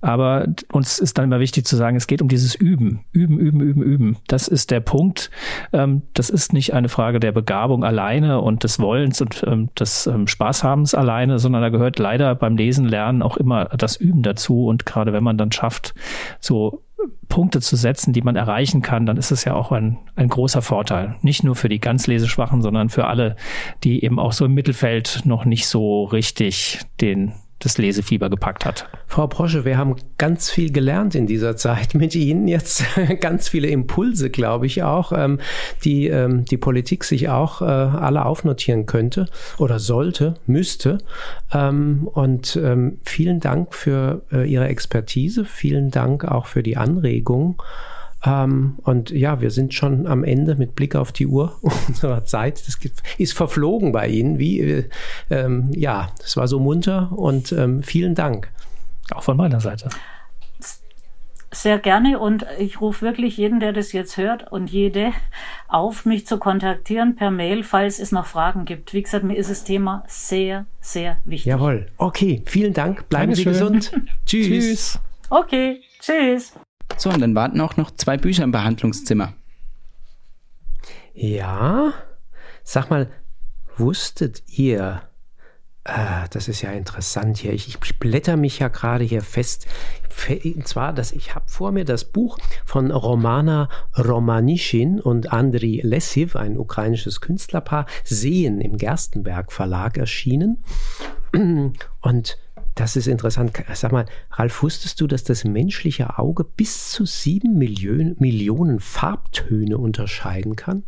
Aber uns ist dann immer wichtig zu sagen, es geht um dieses Üben. Üben, üben, üben, üben. Das ist der Punkt. Ähm, das ist nicht eine Frage der Begabung alleine und des Wollens und ähm, des ähm, Spaßhabens alleine, sondern da gehört leider beim Lesen, Lernen auch immer das Üben dazu. Und gerade wenn man dann schafft, so Punkte zu setzen, die man erreichen kann, dann ist es ja auch ein, ein großer Vorteil. Nicht nur für die ganz Leseschwachen, sondern für alle, die eben auch so im Mittelfeld noch nicht so richtig den, das Lesefieber gepackt hat. Frau Brosche, wir haben ganz viel gelernt in dieser Zeit (laughs) mit Ihnen. Jetzt (laughs) ganz viele Impulse, glaube ich auch, ähm, die ähm, die Politik sich auch äh, alle aufnotieren könnte oder sollte, müsste. Ähm, und ähm, vielen Dank für äh, Ihre Expertise. Vielen Dank auch für die Anregung. Ähm, und ja, wir sind schon am Ende mit Blick auf die Uhr (laughs) unserer Zeit. Das ist verflogen bei Ihnen. Wie, äh, ähm, ja, es war so munter und ähm, vielen Dank. Auch von meiner Seite. Sehr gerne und ich rufe wirklich jeden, der das jetzt hört und jede auf, mich zu kontaktieren per Mail, falls es noch Fragen gibt. Wie gesagt, mir ist das Thema sehr, sehr wichtig. Jawohl. Okay, vielen Dank. Bleiben Dankeschön. Sie gesund. (laughs) tschüss. Tschüss. Okay, tschüss. So, und dann warten auch noch zwei Bücher im Behandlungszimmer. Ja, sag mal, wusstet ihr, äh, das ist ja interessant hier, ich, ich blätter mich ja gerade hier fest, und zwar, dass ich habe vor mir das Buch von Romana Romanischin und Andriy Lessiv, ein ukrainisches Künstlerpaar, Sehen im Gerstenberg Verlag erschienen. Und das ist interessant. Sag mal, Ralf, wusstest du, dass das menschliche Auge bis zu sieben Millionen, Millionen Farbtöne unterscheiden kann?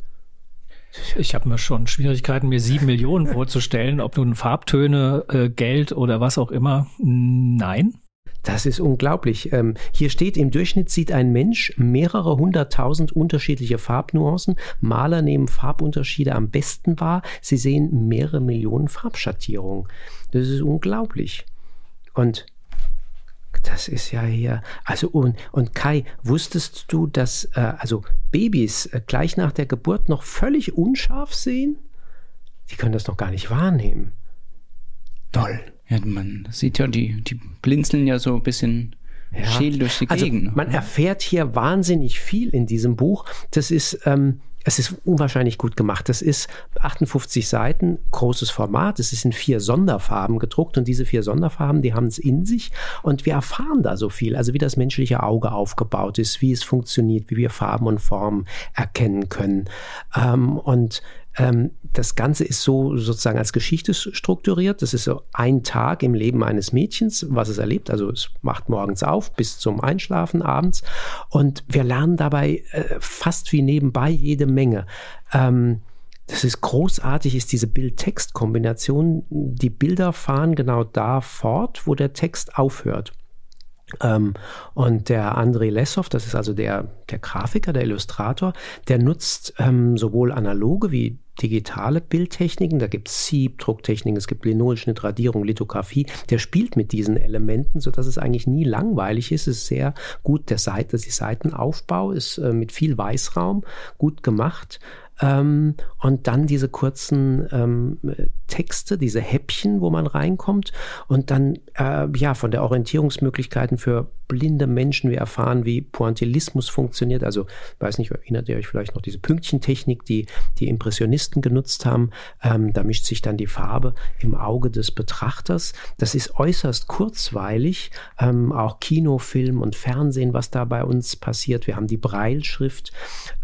Ich habe mir schon Schwierigkeiten, mir sieben Millionen vorzustellen, ob nun Farbtöne, äh, Geld oder was auch immer. Nein. Das ist unglaublich. Ähm, hier steht, im Durchschnitt sieht ein Mensch mehrere hunderttausend unterschiedliche Farbnuancen. Maler nehmen Farbunterschiede am besten wahr. Sie sehen mehrere Millionen Farbschattierungen. Das ist unglaublich. Und das ist ja hier, also und, und Kai, wusstest du, dass äh, also Babys äh, gleich nach der Geburt noch völlig unscharf sehen? Die können das noch gar nicht wahrnehmen. Toll. Ja, man sieht ja, die, die blinzeln ja so ein bisschen ja. durch die also Gegend. Man erfährt hier wahnsinnig viel in diesem Buch. Das ist ähm, es ist unwahrscheinlich gut gemacht. Das ist 58 Seiten, großes Format. Es ist in vier Sonderfarben gedruckt und diese vier Sonderfarben, die haben es in sich und wir erfahren da so viel. Also wie das menschliche Auge aufgebaut ist, wie es funktioniert, wie wir Farben und Formen erkennen können. Ähm, und das Ganze ist so sozusagen als Geschichte strukturiert. Das ist so ein Tag im Leben eines Mädchens, was es erlebt. Also es macht morgens auf bis zum Einschlafen abends. Und wir lernen dabei äh, fast wie nebenbei jede Menge. Ähm, das ist großartig, ist diese Bild-Text-Kombination. Die Bilder fahren genau da fort, wo der Text aufhört. Ähm, und der Andrei Lessow, das ist also der, der Grafiker, der Illustrator, der nutzt ähm, sowohl analoge wie digitale Bildtechniken, da gibt es Sieb, es gibt Linolschnitt, Radierung, Lithografie, der spielt mit diesen Elementen, sodass es eigentlich nie langweilig ist. Es ist sehr gut, der Seite, die Seitenaufbau ist äh, mit viel Weißraum gut gemacht. Ähm, und dann diese kurzen ähm, Texte, diese Häppchen, wo man reinkommt und dann äh, ja von der Orientierungsmöglichkeiten für blinde Menschen. Wir erfahren, wie Pointillismus funktioniert. Also, weiß nicht, erinnert ihr euch vielleicht noch diese Pünktchentechnik, die die Impressionisten genutzt haben. Ähm, da mischt sich dann die Farbe im Auge des Betrachters. Das ist äußerst kurzweilig. Ähm, auch Kino, Film und Fernsehen, was da bei uns passiert. Wir haben die Breilschrift.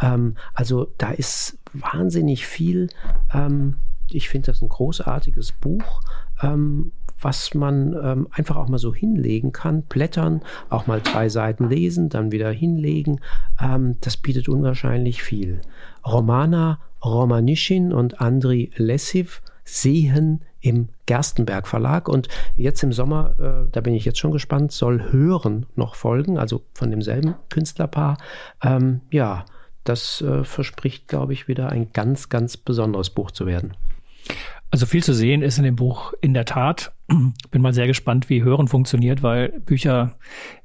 Ähm, also, da ist wahnsinnig viel. Ähm, ich finde das ein großartiges Buch, ähm, was man ähm, einfach auch mal so hinlegen kann, blättern, auch mal drei Seiten lesen, dann wieder hinlegen. Ähm, das bietet unwahrscheinlich viel. Romana Romanischin und Andri Lessiv sehen im Gerstenberg Verlag und jetzt im Sommer, äh, da bin ich jetzt schon gespannt, soll Hören noch folgen, also von demselben Künstlerpaar. Ähm, ja, das äh, verspricht, glaube ich, wieder ein ganz, ganz besonderes Buch zu werden. Also viel zu sehen ist in dem Buch in der Tat. Bin mal sehr gespannt, wie Hören funktioniert, weil Bücher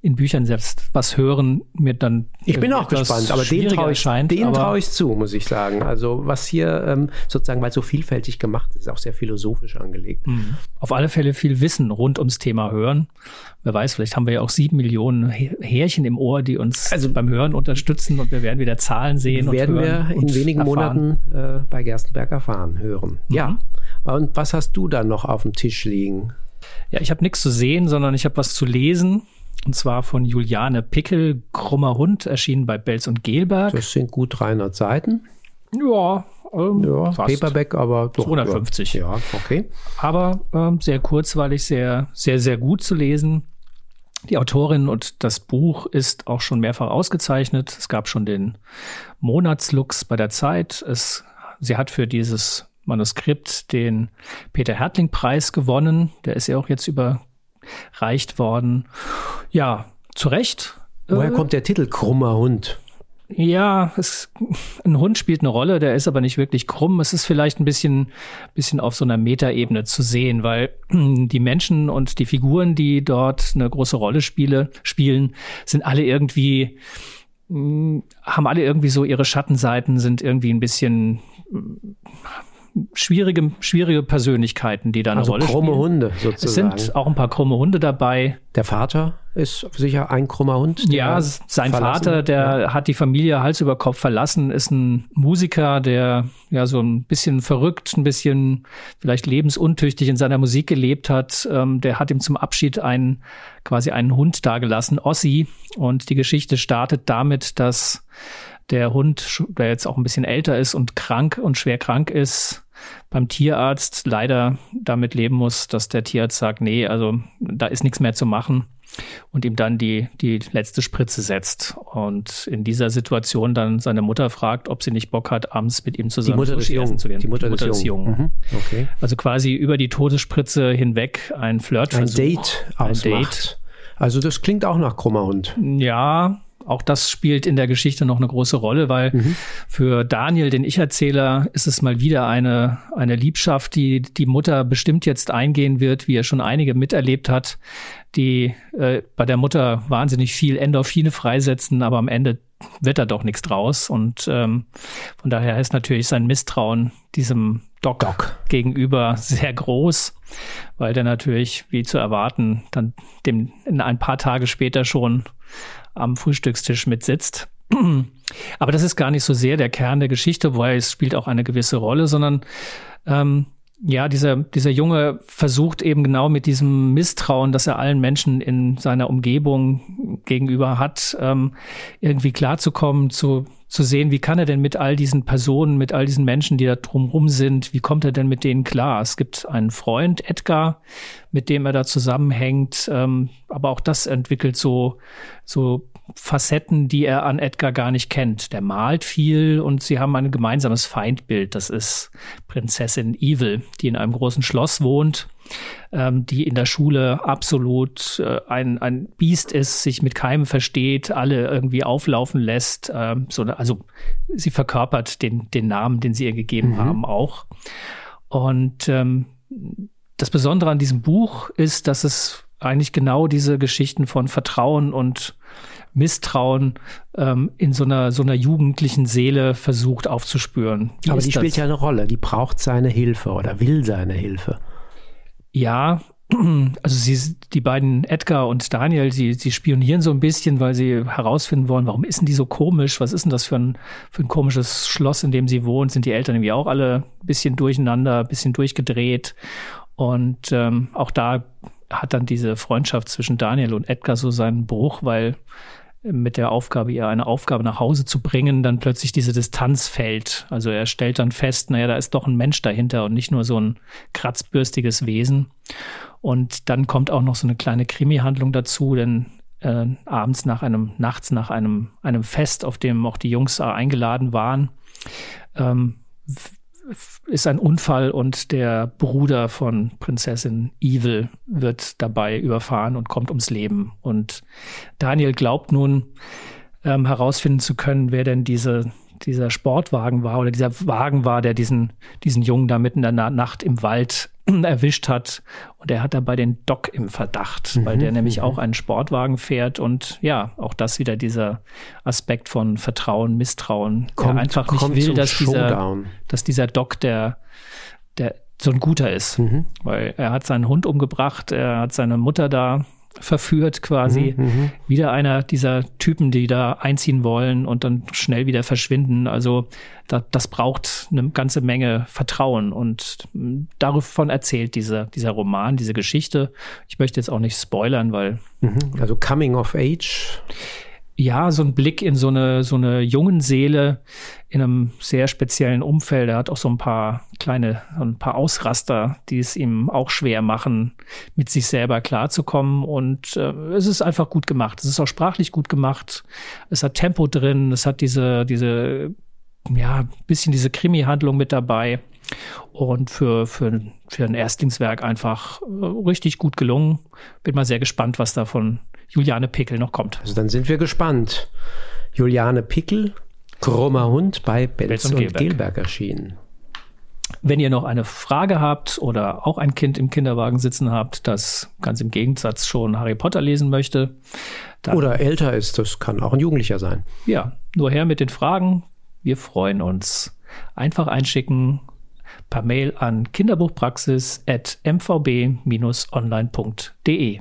in Büchern selbst was hören mir dann. Ich bin auch gespannt, aber den traue ich, den traue ich zu, muss ich sagen. Also was hier ähm, sozusagen, weil so vielfältig gemacht ist, ist auch sehr philosophisch angelegt. Mhm. Auf alle Fälle viel Wissen rund ums Thema Hören. Wer weiß, vielleicht haben wir ja auch sieben Millionen Härchen im Ohr, die uns also, beim Hören unterstützen und wir werden wieder Zahlen sehen. Werden wir in wenigen erfahren. Monaten äh, bei Gerstenberg erfahren, hören. Mhm. Ja. Und was hast du da noch auf dem Tisch liegen? Ja, ich habe nichts zu sehen, sondern ich habe was zu lesen. Und zwar von Juliane Pickel, Krummer Hund, erschienen bei Belz und Gelberg. Das sind gut 300 Seiten. Ja, ähm, Ja. Paperback, aber doch. 250. Ja, ja okay. aber ähm, sehr kurzweilig, sehr, sehr, sehr gut zu lesen. Die Autorin und das Buch ist auch schon mehrfach ausgezeichnet. Es gab schon den Monatslux bei der Zeit. Es, sie hat für dieses Manuskript den Peter Hertling-Preis gewonnen. Der ist ja auch jetzt überreicht worden. Ja, zu Recht. Woher Äh, kommt der Titel Krummer Hund? ja, es, ein Hund spielt eine Rolle, der ist aber nicht wirklich krumm. Es ist vielleicht ein bisschen, bisschen auf so einer Metaebene zu sehen, weil (clears throat) die Menschen und die Figuren, die dort eine große Rolle spiele, spielen, sind alle irgendwie, mh, haben alle irgendwie so ihre Schattenseiten, sind irgendwie ein bisschen schwierige, schwierige Persönlichkeiten, die da eine Also Rolle krumme spielen. Hunde Es sozusagen. sind auch ein paar krumme Hunde dabei. der Vater ist sicher ein krummer Hund. Ja, sein verlassen- Vater, der hat die Familie Hals über Kopf verlassen, ist ein Musiker, der ja so ein bisschen verrückt, ein bisschen vielleicht lebensuntüchtig in seiner Musik gelebt hat. Ähm, der hat ihm zum Abschied einen, quasi einen Hund dagelassen, Ossi. Und die Geschichte startet damit, dass der Hund, der jetzt auch ein bisschen älter ist und krank und schwer krank ist, beim Tierarzt leider damit leben muss, dass der Tierarzt sagt, nee, also da ist nichts mehr zu machen und ihm dann die, die letzte Spritze setzt. Und in dieser Situation dann seine Mutter fragt, ob sie nicht Bock hat, abends mit ihm Die zusammen Mutter des Jungen. zu gehen. Die Mutter, des, Jungen. Mhm. Okay. Also quasi über die Todesspritze hinweg ein Ein Flirtversuch. Date Ein ausmacht. Also das klingt auch nach krummer Hund. Ja, auch das spielt in der Geschichte noch eine große Rolle, weil für Daniel, den Ich-Erzähler, ist es mal wieder eine, eine Liebschaft, die die Mutter bestimmt jetzt eingehen wird, wie er schon einige miterlebt hat, die äh, bei der Mutter wahnsinnig viel Endorphine freisetzen, aber am Ende wird da doch nichts draus. Und ähm, von daher ist natürlich sein Misstrauen diesem Doc, Doc. gegenüber sehr groß, weil der natürlich, wie zu erwarten, dann dem in ein paar Tage später schon am Frühstückstisch mitsitzt. (clears throat) Aber das ist gar nicht so sehr der Kern der Geschichte, weil es spielt auch eine gewisse Rolle, sondern ähm, ja, dieser, dieser Junge versucht eben genau mit diesem Misstrauen, das er allen Menschen in seiner Umgebung gegenüber hat, ähm, irgendwie klarzukommen, zu, zu sehen, wie kann er denn mit all diesen Personen, mit all diesen Menschen, die da drumrum sind, wie kommt er denn mit denen klar? Es gibt einen Freund, Edgar, mit dem er da zusammenhängt, ähm, aber auch das entwickelt so, so Facetten, die er an Edgar gar nicht kennt. Der malt viel und sie haben ein gemeinsames Feindbild. Das ist Prinzessin Evil, die in einem großen Schloss wohnt, ähm, die in der Schule absolut äh, ein, ein Biest ist, sich mit keinem versteht, alle irgendwie auflaufen lässt. Ähm, so, also sie verkörpert den, den Namen, den sie ihr gegeben haben, auch. Und ähm, das Besondere an diesem Buch ist, dass es eigentlich genau diese Geschichten von Vertrauen und Misstrauen ähm, in so einer, so einer jugendlichen Seele versucht aufzuspüren. Wie Aber die das? spielt ja eine Rolle. Die braucht seine Hilfe oder will seine Hilfe. Ja, (clears throat) also sie, die beiden Edgar und Daniel, sie, sie spionieren so ein bisschen, weil sie herausfinden wollen, warum ist denn die so komisch? Was ist denn das für ein, für ein komisches Schloss, in dem sie wohnt? Sind die Eltern irgendwie auch alle ein bisschen durcheinander, ein bisschen durchgedreht? Und ähm, auch da hat dann diese Freundschaft zwischen Daniel und Edgar so seinen Bruch, weil mit der Aufgabe, ihr eine Aufgabe nach Hause zu bringen, dann plötzlich diese Distanz fällt. Also er stellt dann fest, naja, da ist doch ein Mensch dahinter und nicht nur so ein kratzbürstiges Wesen. Und dann kommt auch noch so eine kleine Krimi-Handlung dazu, denn äh, abends nach einem, nachts nach einem, einem Fest, auf dem auch die Jungs äh, eingeladen waren, ähm, ist ein Unfall und der Bruder von Prinzessin Evil wird dabei überfahren und kommt ums Leben. Und Daniel glaubt nun ähm, herausfinden zu können, wer denn diese, dieser Sportwagen war oder dieser Wagen war, der diesen, diesen Jungen da mitten in der Nacht im Wald (clears throat) erwischt hat. Und er hat dabei den Doc im Verdacht, weil der nämlich auch einen Sportwagen fährt. Und ja, auch das wieder dieser Aspekt von Vertrauen, Misstrauen. Kommt- er einfach nicht will, dass dieser, dass dieser Doc der, der so ein guter ist. Mhm. Weil er hat seinen Hund umgebracht, er hat seine Mutter da verführt quasi. Mhm, Wieder einer dieser Typen, die da einziehen wollen und dann schnell wieder verschwinden. Also da, das braucht eine ganze Menge Vertrauen und davon erzählt dieser, dieser Roman, diese Geschichte. Ich möchte jetzt auch nicht spoilern, weil Mhm. Also Coming of Age. ja, so ein Blick in so eine, so eine jungen Seele in einem sehr speziellen Umfeld. Er hat auch so ein paar kleine, ein paar Ausraster, die es ihm auch schwer machen, mit sich selber klarzukommen. Und äh, es ist einfach gut gemacht. Es ist auch sprachlich gut gemacht. Es hat Tempo drin. Es hat diese, diese, ja, bisschen diese Krimi-Handlung mit dabei. Und für, für, für ein Erstlingswerk einfach äh, richtig gut gelungen. Bin mal sehr gespannt, was da von Juliane Pickel noch kommt. Also dann sind wir gespannt. Juliane Pickel, Krummer Hund bei Benz und Gelberg. Gelberg erschienen. Wenn ihr noch eine Frage habt oder auch ein Kind im Kinderwagen sitzen habt, das ganz im Gegensatz schon Harry Potter lesen möchte. oder älter ist, das kann auch ein Jugendlicher sein. Ja, nur her mit den Fragen. Wir freuen uns. Einfach einschicken per Mail an kinderbuchpraxis.mvb-online.de.